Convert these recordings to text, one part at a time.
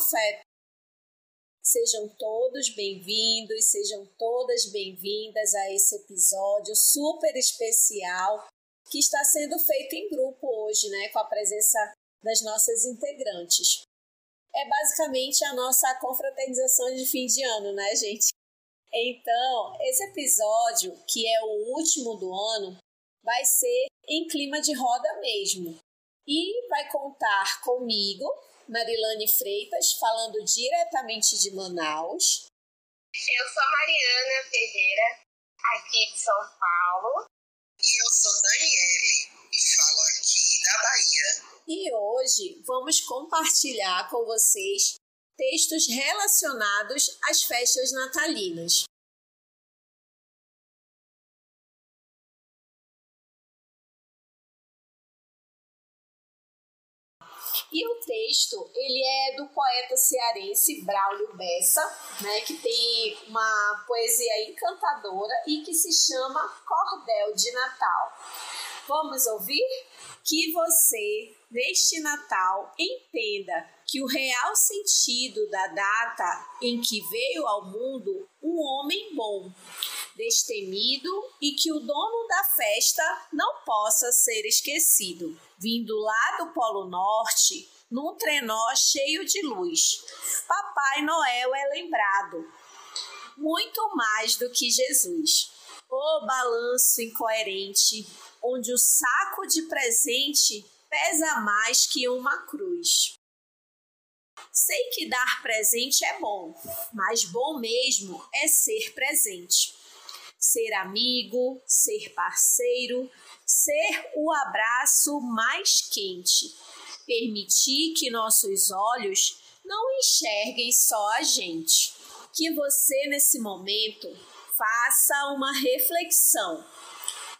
Afeto. Sejam todos bem-vindos, sejam todas bem-vindas a esse episódio super especial que está sendo feito em grupo hoje, né, com a presença das nossas integrantes. É basicamente a nossa confraternização de fim de ano, né, gente? Então, esse episódio, que é o último do ano, vai ser em clima de roda mesmo. E vai contar comigo, Marilane Freitas, falando diretamente de Manaus. Eu sou Mariana Ferreira, aqui de São Paulo. E eu sou Daniele e falo aqui da Bahia. E hoje vamos compartilhar com vocês textos relacionados às festas natalinas. E o texto, ele é do poeta cearense Braulio Bessa, né, que tem uma poesia encantadora e que se chama Cordel de Natal. Vamos ouvir? Que você, neste Natal, entenda que o real sentido da data em que veio ao mundo um homem bom, destemido e que o dono da festa não possa ser esquecido. Vindo lá do Polo Norte, num trenó cheio de luz, Papai Noel é lembrado, muito mais do que Jesus. O balanço incoerente, onde o saco de presente pesa mais que uma cruz. Sei que dar presente é bom, mas bom mesmo é ser presente. Ser amigo, ser parceiro, ser o abraço mais quente. Permitir que nossos olhos não enxerguem só a gente. Que você, nesse momento, faça uma reflexão,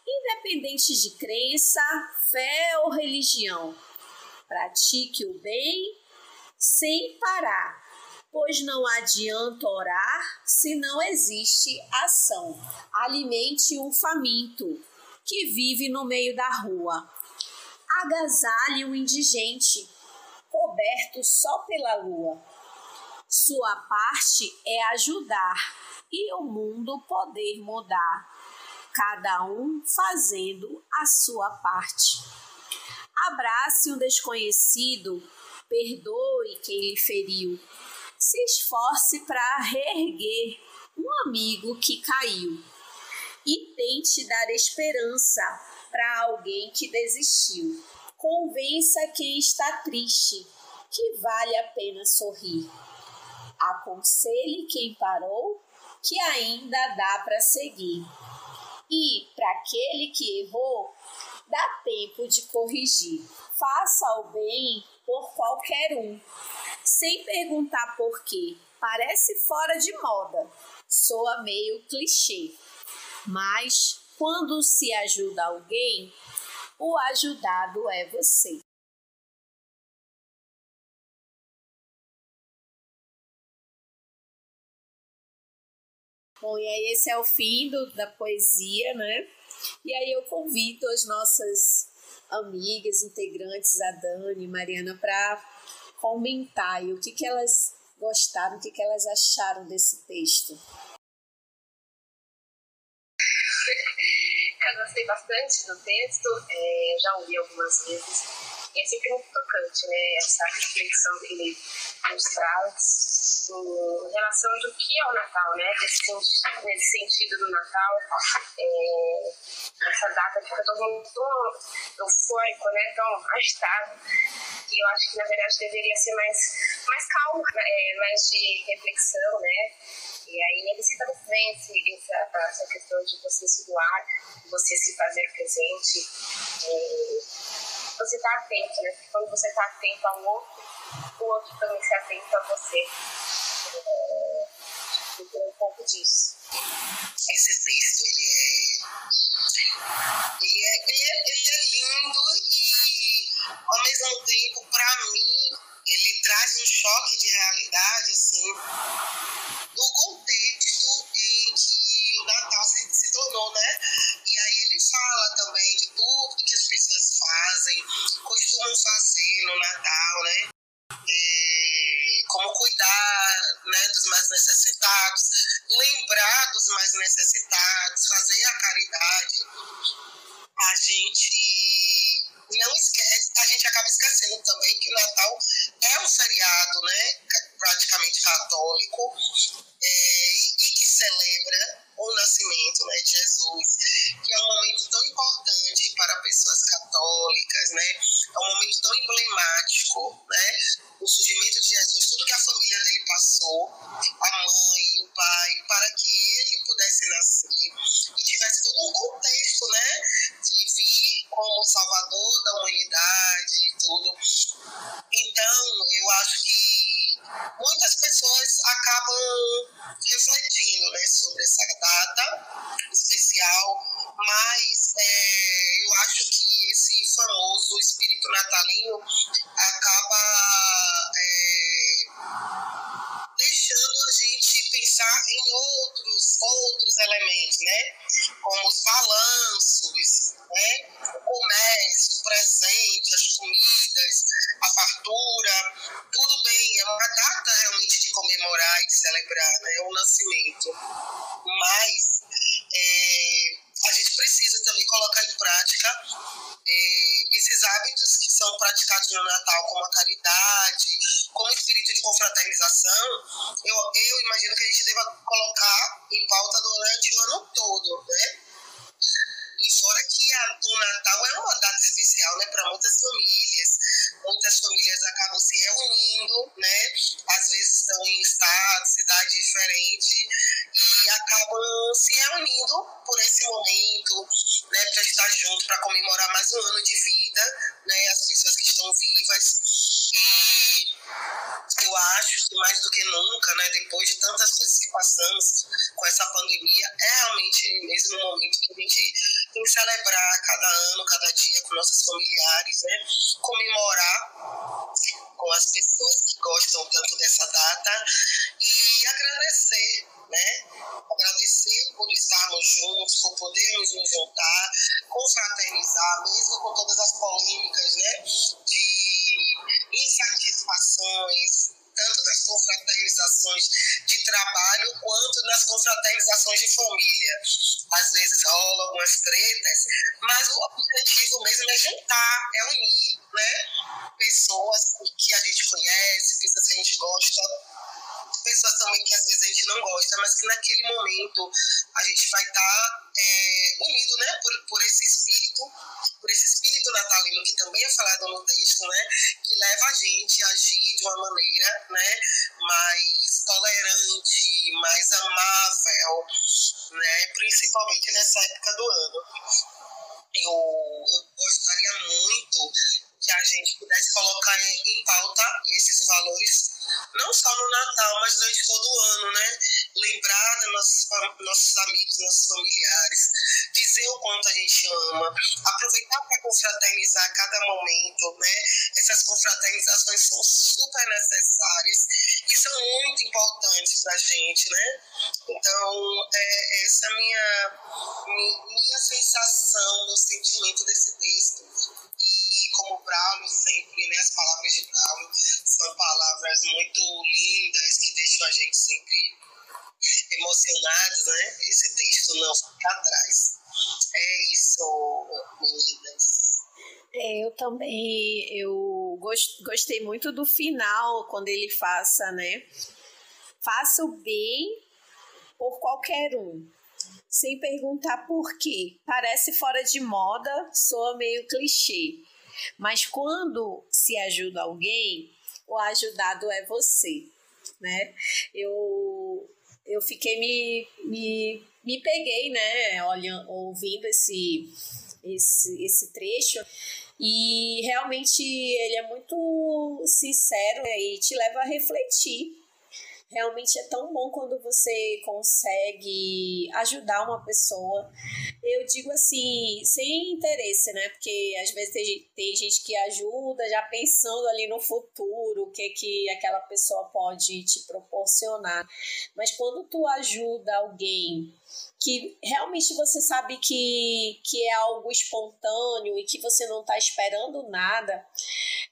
independente de crença, fé ou religião. Pratique o bem sem parar, pois não adianta orar se não existe ação. Alimente um faminto que vive no meio da rua. Agasalhe um indigente, coberto só pela lua. Sua parte é ajudar e o mundo poder mudar, cada um fazendo a sua parte. Abrace um desconhecido perdoe quem lhe feriu, se esforce para reerguer um amigo que caiu e tente dar esperança para alguém que desistiu. Convença quem está triste que vale a pena sorrir. Aconselhe quem parou que ainda dá para seguir. E para aquele que errou, dá tempo de corrigir. Faça o bem por qualquer um, sem perguntar por quê. Parece fora de moda, soa meio clichê. Mas quando se ajuda alguém, o ajudado é você. Bom, e aí esse é o fim do, da poesia, né? E aí eu convido as nossas amigas, integrantes, a Dani, Mariana, para comentar o que, que elas gostaram, o que, que elas acharam desse texto. Eu gostei bastante do texto, é, já ouvi algumas vezes, e é sempre muito tocante, né? Essa reflexão que ele nos traz em relação do que é o Natal, né? Nesse, nesse sentido do Natal, é, essa data fica todo mundo tão eufórico, né? Tão agitado, que eu acho que na verdade deveria ser mais, mais calmo, né? é, mais de reflexão, né? E aí ele muito bem essa, essa questão de você se doar, você se fazer presente, você estar tá atento, né? Quando você está atento ao outro, o outro também se atenta a você. É, um pouco disso. Esse texto, ele é, ele é, ele é, ele é lindo e, ao mesmo tempo, para mim, ele traz um choque de realidade, assim, do contexto em que o Natal se, se tornou, né? Ele fala também de tudo que as pessoas fazem, costumam fazer no Natal, né? É, cuidar né, dos mais necessitados, lembrar dos mais necessitados, fazer a caridade, a gente não esquece, a gente acaba esquecendo também que o Natal é um feriado, né, praticamente católico, é, e, e que celebra o nascimento né, de Jesus, que é um momento tão importante para pessoas católicas, né? É um momento tão emblemático, né? O surgimento de Jesus, tudo que a família dele passou, a mãe, o pai, para que ele pudesse nascer e tivesse todo um contexto, né? De vir como salvador da humanidade e tudo. Então, eu acho que muitas pessoas acabam refletindo né, sobre essa data especial, mas é, eu acho que esse famoso espírito natalino acaba é, deixando a gente pensar em outros, outros elementos, né? Como os balanços, né? o comércio, o presente, as comidas, a fartura, tudo bem, é uma data realmente de comemorar e de celebrar né? o nascimento. Mas é, a gente precisa também colocar em prática é, esses hábitos que são praticados no Natal, como a caridade, como espírito de confraternização, eu, eu imagino que a gente deva colocar em pauta durante o ano todo, né? E fora que a, o Natal é uma data especial, né, para muitas famílias. Muitas famílias acabam se reunindo, né? Às vezes estão em estado, cidade diferente e acabam se reunindo por esse momento, né, para estar junto, para comemorar mais um ano de vida, né, as pessoas que estão vivas. E eu acho que mais do que nunca, né, depois de tantas coisas que passamos com essa pandemia, é realmente mesmo um momento que a gente que celebrar cada ano, cada dia com nossos familiares, né, comemorar com as pessoas que gostam tanto dessa data e agradecer, né? Agradecer por estarmos juntos, por podermos nos juntar, confraternizar, mesmo com todas as polêmicas, né? De insatisfações, tanto das confraternizações de trabalho quanto nas confraternizações de família. Às vezes rolam algumas tretas, mas o objetivo mesmo é juntar, é unir, né? Pessoas que a gente conhece, pessoas que a gente gosta, pessoas também que às vezes a gente não gosta, mas que naquele momento a gente vai estar tá, é, unido, né, por, por esse espírito, por esse espírito natalino que também é falado no texto, né, que leva a gente a agir de uma maneira, né, mais tolerante, mais amável, né, principalmente nessa época do ano. Eu, eu gostaria muito que a gente pudesse colocar em pauta esses valores, não só no Natal, mas durante todo o ano, né? Lembrar dos nossos, nossos amigos, nossos familiares, dizer o quanto a gente ama, aproveitar para confraternizar cada momento, né? Essas confraternizações são super necessárias e são muito importantes para a gente, né? Então, é, essa é a minha, minha sensação, meu sentimento desse texto e como Braulio sempre, Também, eu gostei muito do final, quando ele faça, né? Faça o bem por qualquer um sem perguntar por quê. Parece fora de moda, soa meio clichê. Mas quando se ajuda alguém, o ajudado é você, né? Eu eu fiquei me, me, me peguei, né, olhando, ouvindo esse, esse, esse trecho e realmente ele é muito sincero e te leva a refletir realmente é tão bom quando você consegue ajudar uma pessoa. Eu digo assim, sem interesse, né? Porque às vezes tem, tem gente que ajuda já pensando ali no futuro, o que, que aquela pessoa pode te proporcionar. Mas quando tu ajuda alguém que realmente você sabe que, que é algo espontâneo e que você não está esperando nada,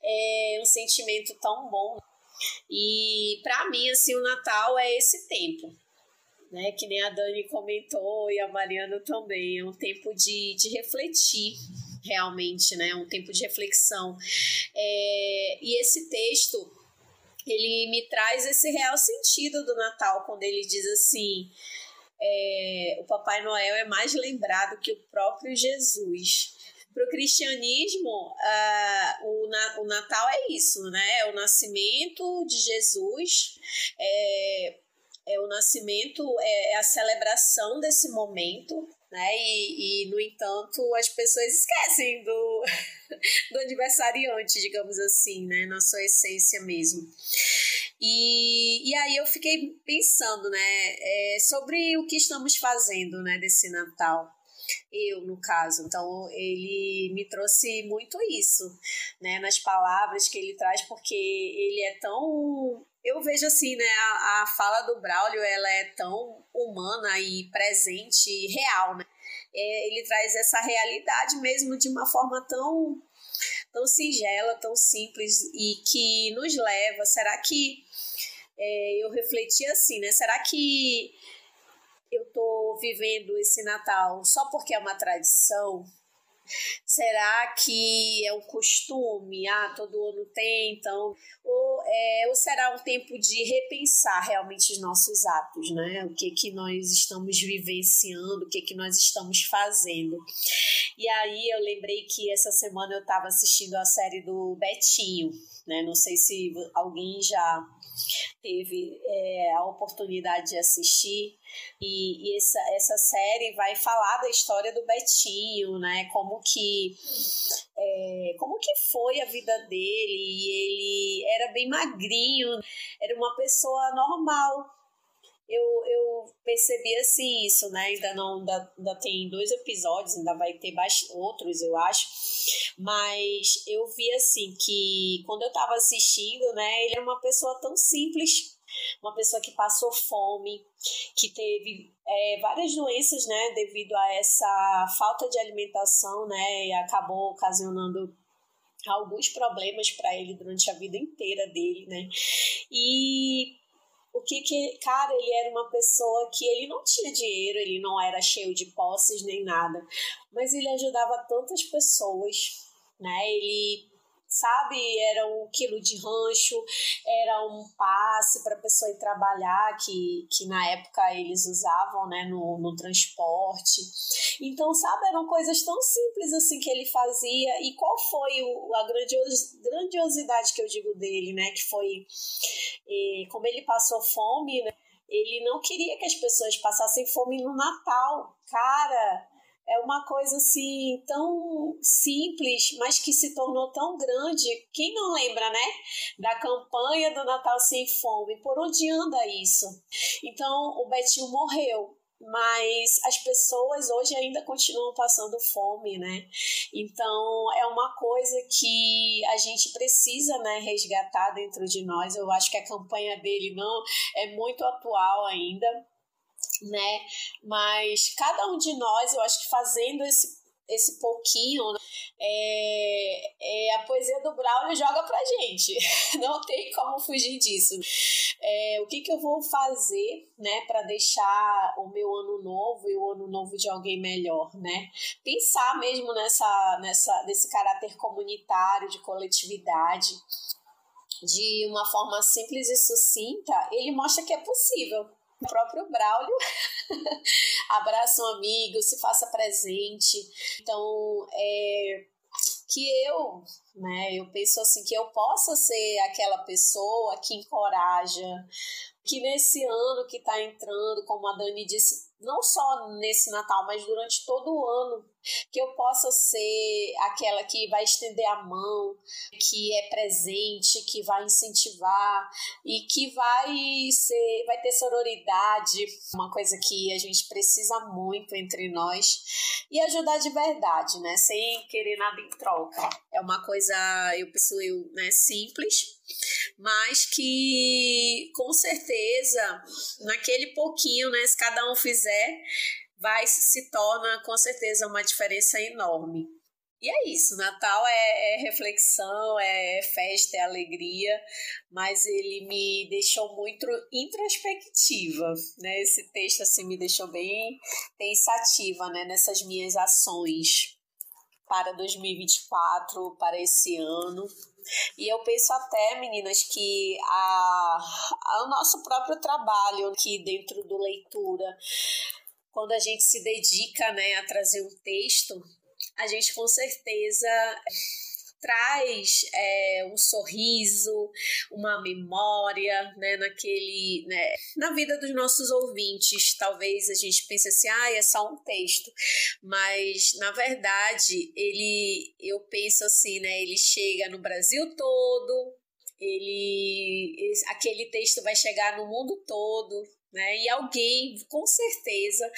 é um sentimento tão bom E para mim, assim, o Natal é esse tempo, né? Que nem a Dani comentou e a Mariana também. É um tempo de, de refletir realmente, né? Um tempo de reflexão. É, e esse texto, ele me traz esse real sentido do Natal, quando ele diz assim: é, o Papai Noel é mais lembrado que o próprio Jesus. Para o cristianismo, uh, o, o Natal é isso, né? É o nascimento de Jesus, é, é o nascimento, é, é a celebração desse momento, né? E, e, no entanto, as pessoas esquecem do, do aniversariante, digamos assim, né? Na sua essência mesmo. E, e aí eu fiquei pensando, né, é, sobre o que estamos fazendo, né, desse Natal eu no caso. Então ele me trouxe muito isso, né, nas palavras que ele traz, porque ele é tão eu vejo assim, né, a, a fala do Braulio, ela é tão humana e presente e real, né? É, ele traz essa realidade mesmo de uma forma tão tão singela, tão simples e que nos leva, será que é, eu refleti assim, né? Será que eu tô vivendo esse Natal só porque é uma tradição? Será que é um costume? Ah, todo ano tem, então. Ou, é, ou será um tempo de repensar realmente os nossos atos, né? O que, que nós estamos vivenciando, o que, que nós estamos fazendo. E aí eu lembrei que essa semana eu estava assistindo a série do Betinho, né? Não sei se alguém já teve é, a oportunidade de assistir. E, e, essa, essa série vai falar da história do Betinho, né? Como que, é, como que foi a vida dele. E ele era bem magrinho, era uma pessoa normal. Eu, eu percebi assim isso, né? Ainda não ainda, ainda tem dois episódios, ainda vai ter outros, eu acho. Mas eu vi assim que quando eu tava assistindo, né, ele é uma pessoa tão simples uma pessoa que passou fome, que teve é, várias doenças, né, devido a essa falta de alimentação, né, e acabou ocasionando alguns problemas para ele durante a vida inteira dele, né, e o que que, cara, ele era uma pessoa que ele não tinha dinheiro, ele não era cheio de posses nem nada, mas ele ajudava tantas pessoas, né, ele sabe? Era um quilo de rancho, era um passe para a pessoa ir trabalhar, que, que na época eles usavam né, no, no transporte. Então, sabe, eram coisas tão simples assim que ele fazia. E qual foi o, a grandios, grandiosidade que eu digo dele, né? Que foi eh, como ele passou fome, né? ele não queria que as pessoas passassem fome no Natal. Cara, é uma coisa assim tão simples, mas que se tornou tão grande. Quem não lembra, né? Da campanha do Natal Sem Fome? Por onde anda isso? Então, o Betinho morreu, mas as pessoas hoje ainda continuam passando fome, né? Então é uma coisa que a gente precisa, né, resgatar dentro de nós. Eu acho que a campanha dele não é muito atual ainda, né? Mas cada um de nós, eu acho que fazendo esse esse pouquinho, né? é, é, a poesia do Braulio joga pra gente, não tem como fugir disso. É, o que, que eu vou fazer, né, para deixar o meu ano novo e o ano novo de alguém melhor, né? Pensar mesmo nessa, nessa, nesse caráter comunitário, de coletividade, de uma forma simples e sucinta, ele mostra que é possível o próprio Braulio. Abraça um amigo, se faça presente. Então, é, que eu, né, eu penso assim, que eu possa ser aquela pessoa que encoraja, que nesse ano que está entrando, como a Dani disse, não só nesse Natal, mas durante todo o ano, que eu possa ser aquela que vai estender a mão, que é presente, que vai incentivar e que vai ser, vai ter sororidade, uma coisa que a gente precisa muito entre nós e ajudar de verdade, né, sem querer nada em troca. É uma coisa, eu penso eu, né, simples, mas que com certeza naquele pouquinho, né, se cada um fizer, vai se torna com certeza uma diferença enorme. E é isso, Natal é, é, reflexão, é festa, é alegria, mas ele me deixou muito introspectiva, né? Esse texto assim me deixou bem pensativa, né, nessas minhas ações para 2024, para esse ano. E eu penso até, meninas, que a, a, o nosso próprio trabalho aqui dentro do leitura, quando a gente se dedica né, a trazer um texto, a gente com certeza traz é, um sorriso, uma memória, né, naquele, né, na vida dos nossos ouvintes. Talvez a gente pense assim, ah, é só um texto, mas na verdade ele, eu penso assim, né, ele chega no Brasil todo, ele, aquele texto vai chegar no mundo todo, né? E alguém, com certeza,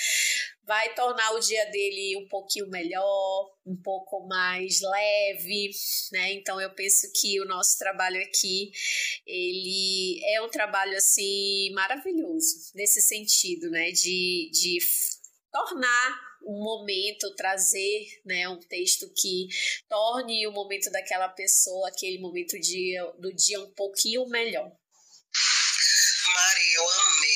vai tornar o dia dele um pouquinho melhor, um pouco mais leve, né? Então eu penso que o nosso trabalho aqui, ele é um trabalho assim maravilhoso nesse sentido, né? De, de tornar um momento, trazer né, um texto que torne o momento daquela pessoa, aquele momento dia, do dia um pouquinho melhor. Mari, eu amei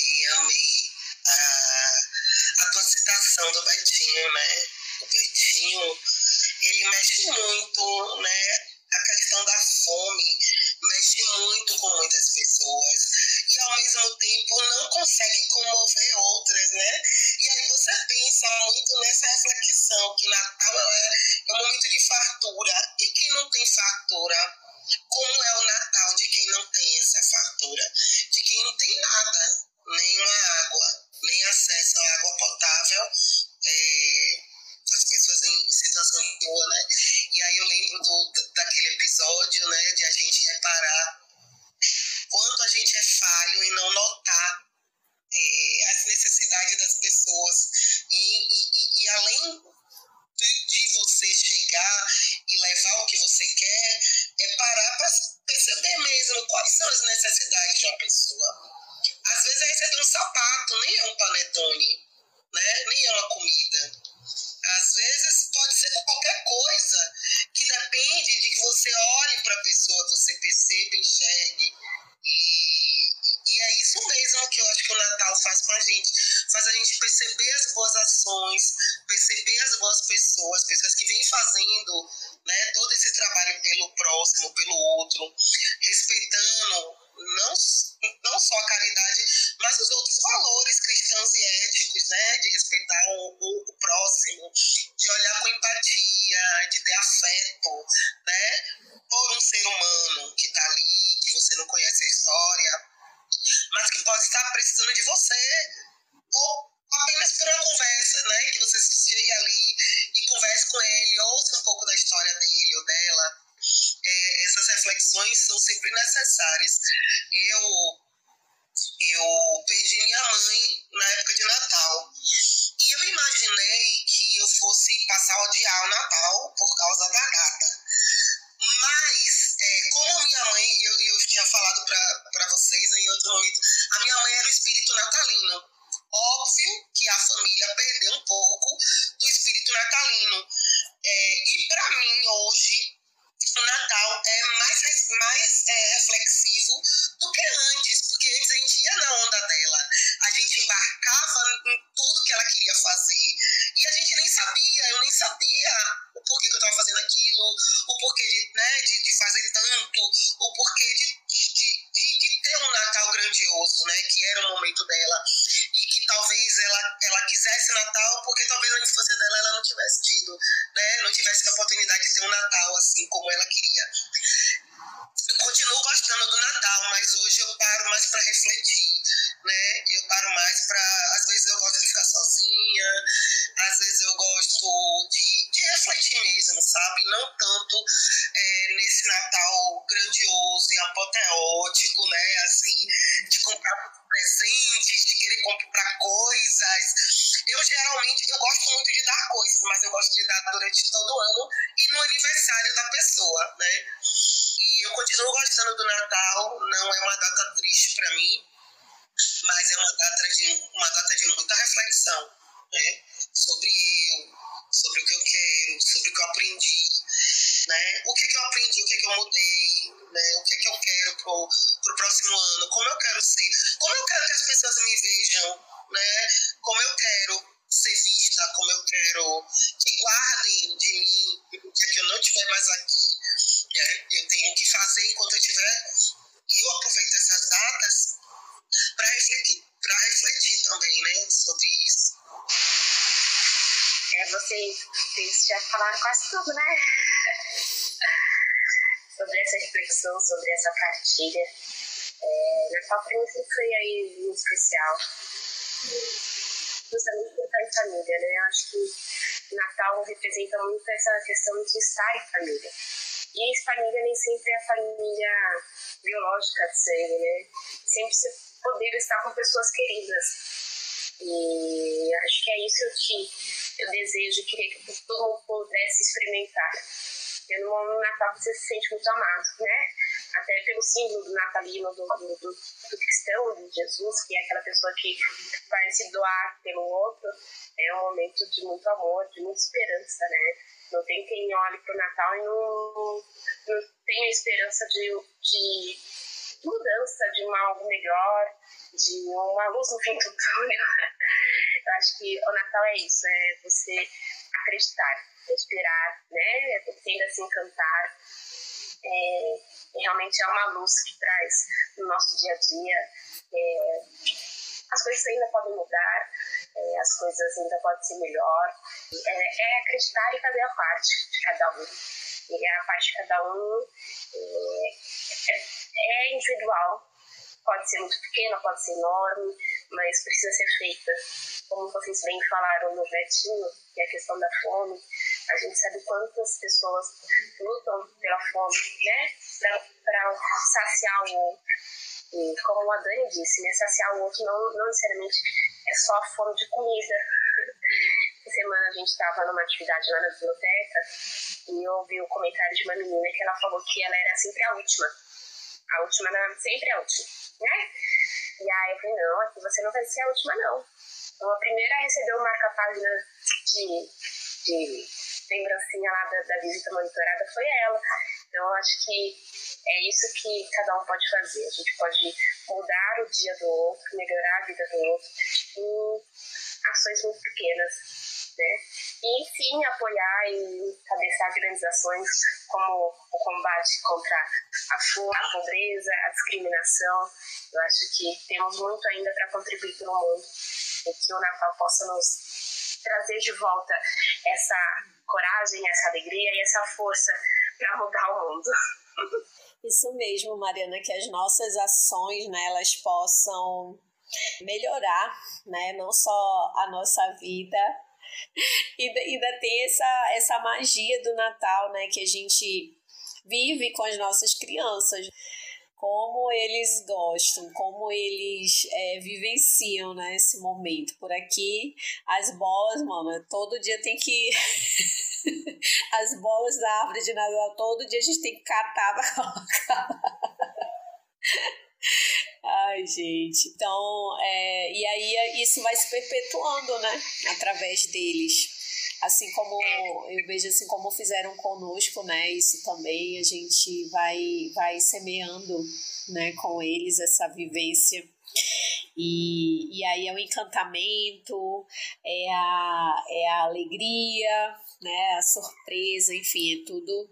a, a tua citação do Betinho, né? O Betinho, ele mexe muito, né? A questão da fome mexe muito com muitas pessoas e ao mesmo tempo não consegue comover outras, né? E aí você pensa muito nessa reflexão que Natal é, é um momento de fartura e quem não tem fartura como é o Natal de quem não tem essa fartura, de quem não tem nada, nem uma água, nem acesso à água potável, é, as pessoas em situação de rua, né? E aí eu lembro do, daquele episódio, né, de a gente reparar quanto a gente é falho em não notar é, as necessidades das pessoas e, e, e além de, de você chegar e levar o que você quer, é parar para perceber mesmo quais são as necessidades de uma pessoa. Às vezes é receber um sapato, nem é um panetone, né? nem é uma comida. Às vezes pode ser qualquer coisa que depende de que você olhe para a pessoa, você perceba, enxergue. E, e é isso mesmo que eu acho que o Natal faz com a gente. Faz a gente perceber as boas ações, perceber as boas pessoas, pessoas que vêm fazendo né, todo esse trabalho pelo próximo, pelo outro, respeitando não, não só a caridade, mas os outros valores cristãos e éticos, né, de respeitar o, o, o próximo, de olhar com empatia, de ter afeto, né, por um ser humano que está ali, que você não conhece a história, mas que pode estar precisando de você, ou apenas por uma conversa, né? Que você chegue ali e converse com ele, ouça um pouco da história dele ou dela. É, essas reflexões são sempre necessárias. Eu, eu perdi minha mãe na época de Natal. E eu imaginei que eu fosse passar o odiar o Natal por causa da gata. Mas, é, como minha mãe, eu, eu tinha falado para vocês em outro momento, a minha mãe era o espírito natalino. Óbvio que a família perdeu um pouco do espírito natalino. É, e para mim, hoje, o Natal é mais, mais é, reflexivo do que antes, porque antes a gente ia na onda dela, a gente embarcava que, que eu mudei, né? O que, que eu quero pro, pro próximo ano, como eu quero ser, como eu quero que as pessoas me vejam, né? Como eu quero ser vista, como eu quero que guardem de mim o que, que eu não tiver mais aqui. Né? Eu tenho que fazer enquanto eu tiver. E eu aproveito essas datas para refletir, refletir também né, sobre isso. É, vocês, vocês já falaram quase tudo, né? Sobre essa reflexão, sobre essa partilha. É, Natal para mim foi aí muito especial. Justamente por estar em família, né? Eu acho que Natal representa muito essa questão de estar em família. E família nem sempre é a família biológica de sangue, né? Sempre você poder estar com pessoas queridas. E acho que é isso que eu desejo, queria que todo mundo pudesse experimentar. No Natal você se sente muito amado, né? Até pelo símbolo do natalino, do, do, do, do cristão, de Jesus, que é aquela pessoa que vai se doar pelo outro. É um momento de muito amor, de muita esperança, né? Não tem quem olhe para o Natal e não, não tenha esperança de, de mudança, de uma algo melhor, de uma luz no fim do túnel. Eu acho que o Natal é isso, é você acreditar, esperar, né? Ainda se encantar. É, realmente é uma luz que traz no nosso dia a dia. É, as coisas ainda podem mudar, é, as coisas ainda podem ser melhor. É, é, acreditar e fazer a parte de cada um. E a parte de cada um é, é, individual, pode ser muito pequena, pode ser enorme, mas precisa ser feita. Como vocês bem falaram no Betinho, que é a questão da fome, a gente sabe quantas pessoas lutam pela fome, né? Para saciar o outro. E como a Dani disse, né? Saciar o outro não, não necessariamente é só a fome de comida. Essa semana a gente estava numa atividade lá na biblioteca e eu ouvi o comentário de uma menina que ela falou que ela era sempre a última. A última sempre é a última, né? E aí eu falei, não, aqui você não vai ser a última, não. Então a primeira o marca-página de, de lembrancinha lá da, da visita monitorada foi ela. Então, eu acho que é isso que cada um pode fazer. A gente pode mudar o dia do outro, melhorar a vida do outro em ações muito pequenas. Né? E, enfim, apoiar e cabeçar grandes ações como o combate contra a fome, a pobreza, a discriminação. Eu acho que temos muito ainda para contribuir para o mundo e que o Natal possa nos trazer de volta essa coragem, essa alegria e essa força para mudar o mundo. Isso mesmo, Mariana, que as nossas ações, né, elas possam melhorar, né, não só a nossa vida, e ainda tem essa, essa magia do Natal, né, que a gente vive com as nossas crianças como eles gostam, como eles é, vivenciam né, esse momento. Por aqui, as bolas, mano, todo dia tem que. as bolas da árvore de Natal, todo dia a gente tem que catar pra colocar. Ai, gente. Então, é, e aí isso vai se perpetuando, né? Através deles assim como eu vejo assim como fizeram conosco, né? Isso também a gente vai vai semeando, né, com eles essa vivência. E, e aí é o encantamento, é a, é a alegria, né, a surpresa, enfim, é tudo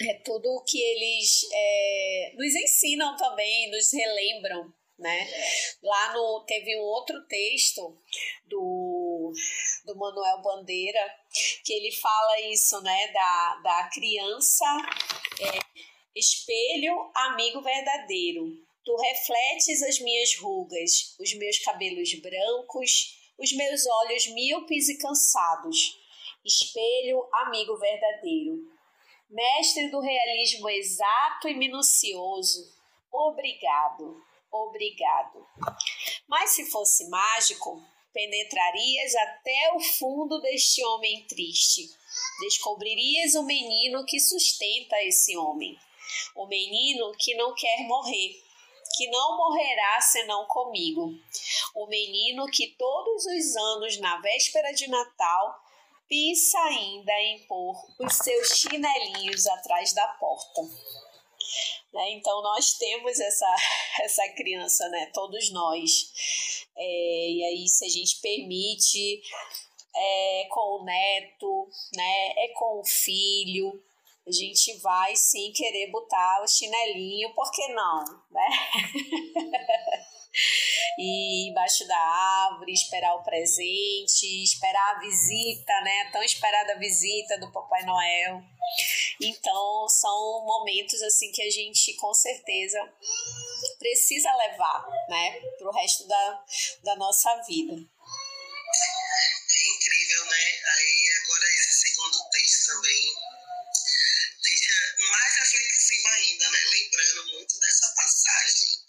é tudo o que eles é, nos ensinam também, nos relembram, né? Lá no teve um outro texto do, do Manuel Bandeira que ele fala isso, né, da, da criança é, espelho amigo verdadeiro. Tu refletes as minhas rugas, os meus cabelos brancos, os meus olhos míopes e cansados. Espelho amigo verdadeiro. Mestre do realismo exato e minucioso, obrigado obrigado. Mas se fosse mágico, Penetrarias até o fundo deste homem triste. Descobririas o menino que sustenta esse homem. O menino que não quer morrer, que não morrerá senão comigo. O menino que todos os anos, na véspera de Natal, pensa ainda em pôr os seus chinelinhos atrás da porta. Né? Então, nós temos essa, essa criança, né? todos nós. É, e aí, se a gente permite, é com o neto, né? é com o filho, a gente vai sim querer botar o chinelinho, por que não? Né? e embaixo da árvore, esperar o presente, esperar a visita, né? Tão esperada visita do Papai Noel. Então, são momentos assim que a gente com certeza precisa levar, né, pro resto da, da nossa vida. É incrível, né? Aí agora esse segundo texto também deixa mais reflexivo ainda, né? Lembrando muito dessa passagem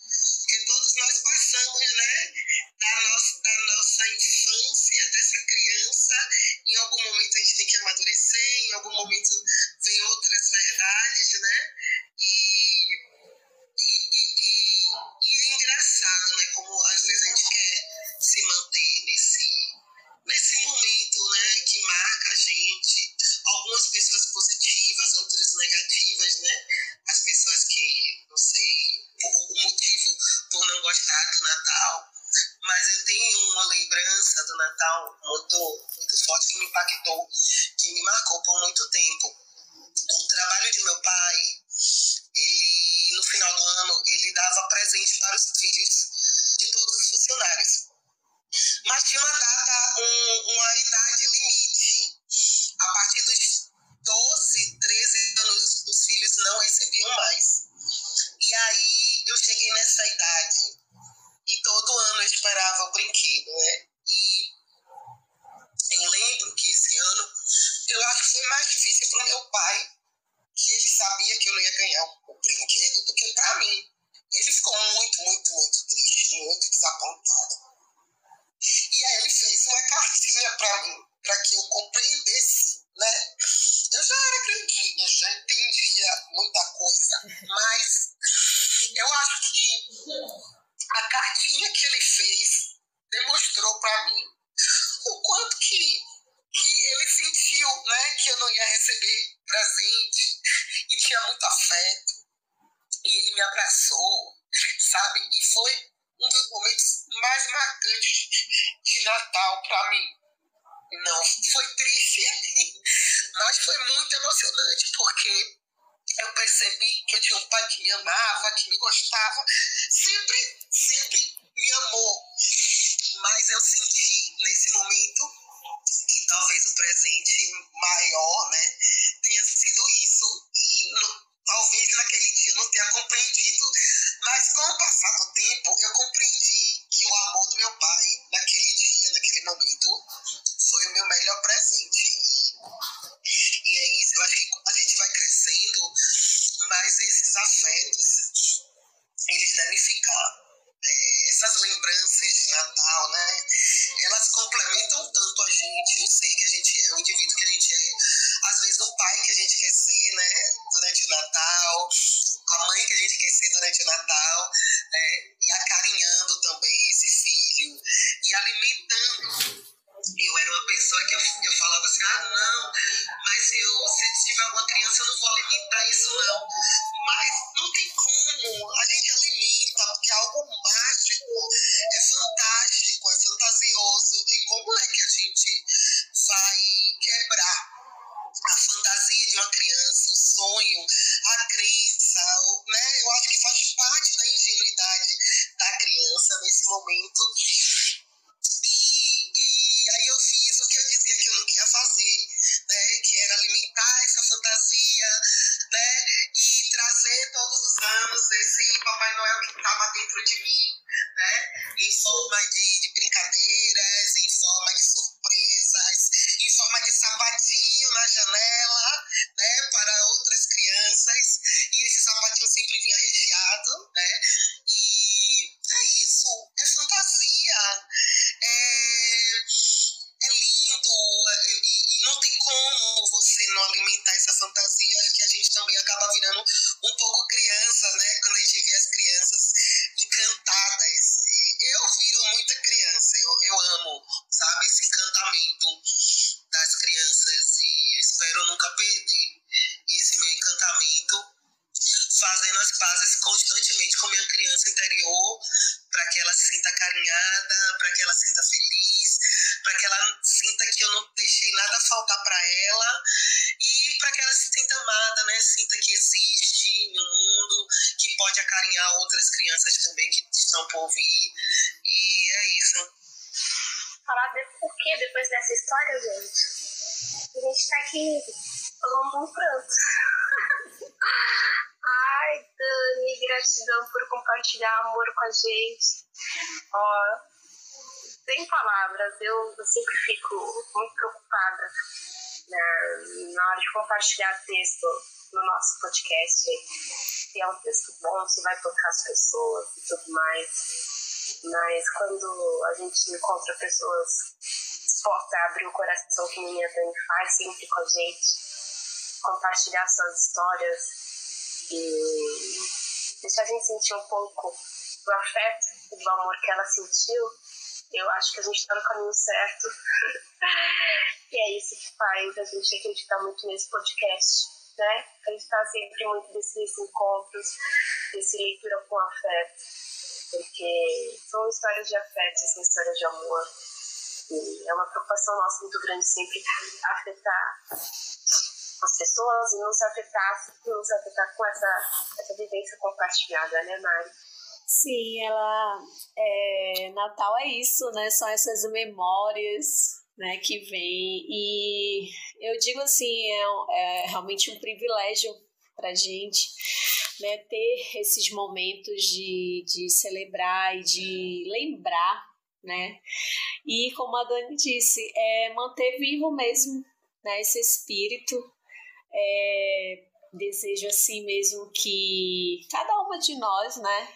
nós passamos, né? Da nossa, da nossa infância, dessa criança. Em algum momento a gente tem que amadurecer, em algum momento vem outras verdades, né? E, e, e, e, e é engraçado, né? Como às vezes a gente quer se manter nesse não recebiam mais. E aí eu cheguei nessa idade mas eu senti nesse momento que talvez o presente maior, né, tenha sido isso. E no, talvez naquele dia eu não tenha compreendido. Mas com o passar do tempo, eu compreendi que o amor do meu pai, naquele dia, naquele momento, foi o meu melhor presente. E, e é isso, eu acho que a gente vai crescendo, mas esses afetos a criança, né? Eu acho que faz parte que eu não deixei nada faltar para ela e para que ela se sinta amada, né? Sinta que existe no mundo, que pode acarinhar outras crianças também que estão por vir. E é isso. Falar por que depois dessa história, gente? A gente tá aqui falando um pranto. Ai, Dani, gratidão por compartilhar amor com a gente. Ó, sem palavras, eu, eu sempre fico muito preocupada né, na hora de compartilhar texto no nosso podcast. Se é um texto bom, se vai tocar as pessoas e tudo mais. Mas quando a gente encontra pessoas dispostas a abrir o coração, que a Dani faz sempre com a gente, compartilhar suas histórias e deixar a gente sentir um pouco do afeto e do amor que ela sentiu, eu acho que a gente está no caminho certo. e é isso que faz a gente acreditar muito nesse podcast, né? Acreditar sempre muito desses encontros, desse leitura com afeto. Porque são histórias de afeto, são histórias de amor. E é uma preocupação nossa muito grande sempre afetar as pessoas e nos afetar, nos afetar com essa, essa vivência compartilhada, né, Mari? Sim, ela. É, Natal é isso, né? São essas memórias né, que vem. E eu digo assim, é, é realmente um privilégio para gente né, ter esses momentos de, de celebrar e de lembrar, né? E como a Dani disse, é manter vivo mesmo né, esse espírito é, desejo assim mesmo que cada uma de nós, né,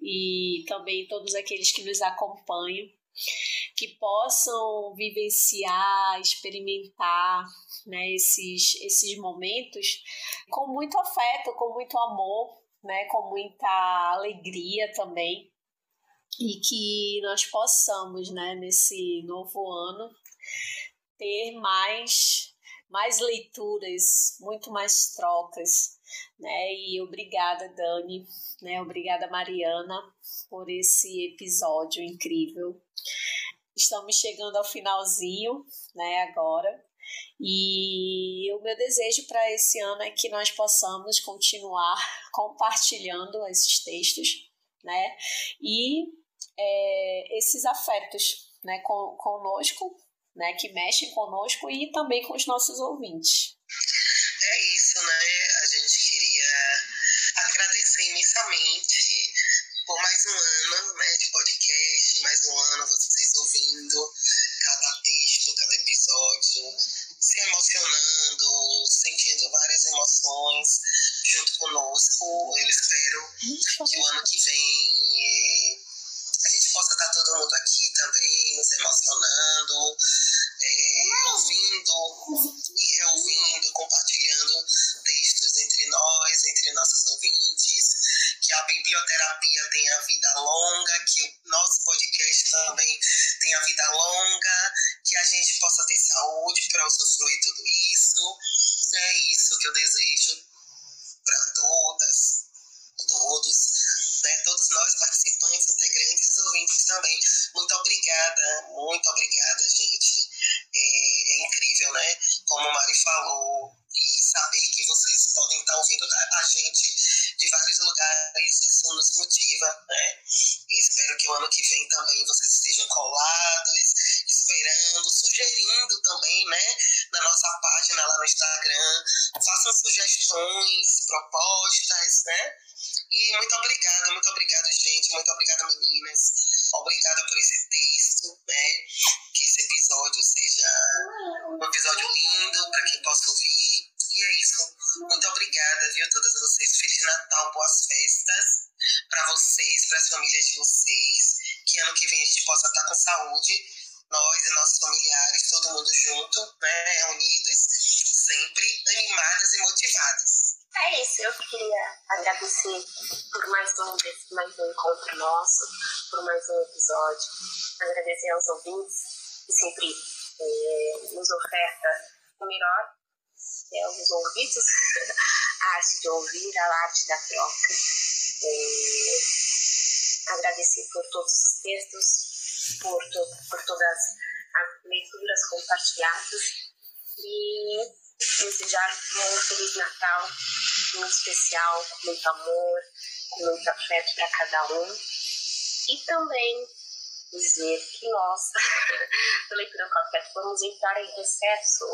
e também todos aqueles que nos acompanham, que possam vivenciar, experimentar né, esses, esses momentos com muito afeto, com muito amor, né, com muita alegria também, e que nós possamos, né, nesse novo ano, ter mais mais leituras, muito mais trocas, né? E obrigada, Dani, né? Obrigada, Mariana, por esse episódio incrível. Estamos chegando ao finalzinho, né, agora. E o meu desejo para esse ano é que nós possamos continuar compartilhando esses textos, né? E é, esses afetos, né, com, conosco, né, que mexem conosco e também com os nossos ouvintes. É isso, né? A gente queria agradecer imensamente por mais um ano né, de podcast, mais um ano vocês ouvindo cada texto, cada episódio, se emocionando, sentindo várias emoções junto conosco. Eu espero que o ano que vem gente possa estar todo mundo aqui também, nos emocionando, é, ouvindo e reouvindo, compartilhando textos entre nós, entre nossos ouvintes, que a biblioterapia tenha vida longa, que o nosso podcast também tenha vida longa, que a gente possa ter saúde para usufruir tudo isso. É isso que eu desejo para todas, todos né, todos nós, participantes, integrantes, ouvintes também. Muito obrigada, muito obrigada, gente. É, é incrível, né? Como a Mari falou, e saber que vocês podem estar ouvindo a gente de vários lugares, isso nos motiva, né? E espero que o ano que vem também vocês estejam colados, esperando, sugerindo também, né? Na nossa página lá no Instagram, façam sugestões, propostas, né? E muito obrigada, muito obrigada, gente. Muito obrigada, meninas. Obrigada por esse texto, né? Que esse episódio seja um episódio lindo para quem possa ouvir. E é isso. Muito obrigada, viu, todas vocês. Feliz Natal, boas festas para vocês, para as famílias de vocês. Que ano que vem a gente possa estar com saúde, nós e nossos familiares, todo mundo junto, né? Reunidos, sempre animadas e motivadas. É isso, eu queria agradecer por mais um, mais um encontro nosso, por mais um episódio. Agradecer aos ouvintes que sempre é, nos oferta o melhor, que é os ouvidos, a arte de ouvir, a arte da troca. É, agradecer por todos os textos, por, to por todas as leituras compartilhadas e desejar um Feliz Natal muito especial, com muito amor, com muito afeto para cada um. E também dizer que nós, do Leitura com Afeto, vamos entrar em recesso,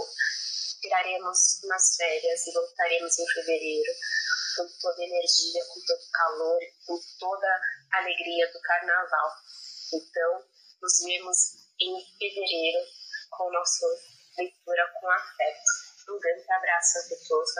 tiraremos nas férias e voltaremos em fevereiro com toda a energia, com todo o calor, com toda a alegria do carnaval. Então, nos vemos em fevereiro com o nosso leitura com afeto. Um grande abraço a todos.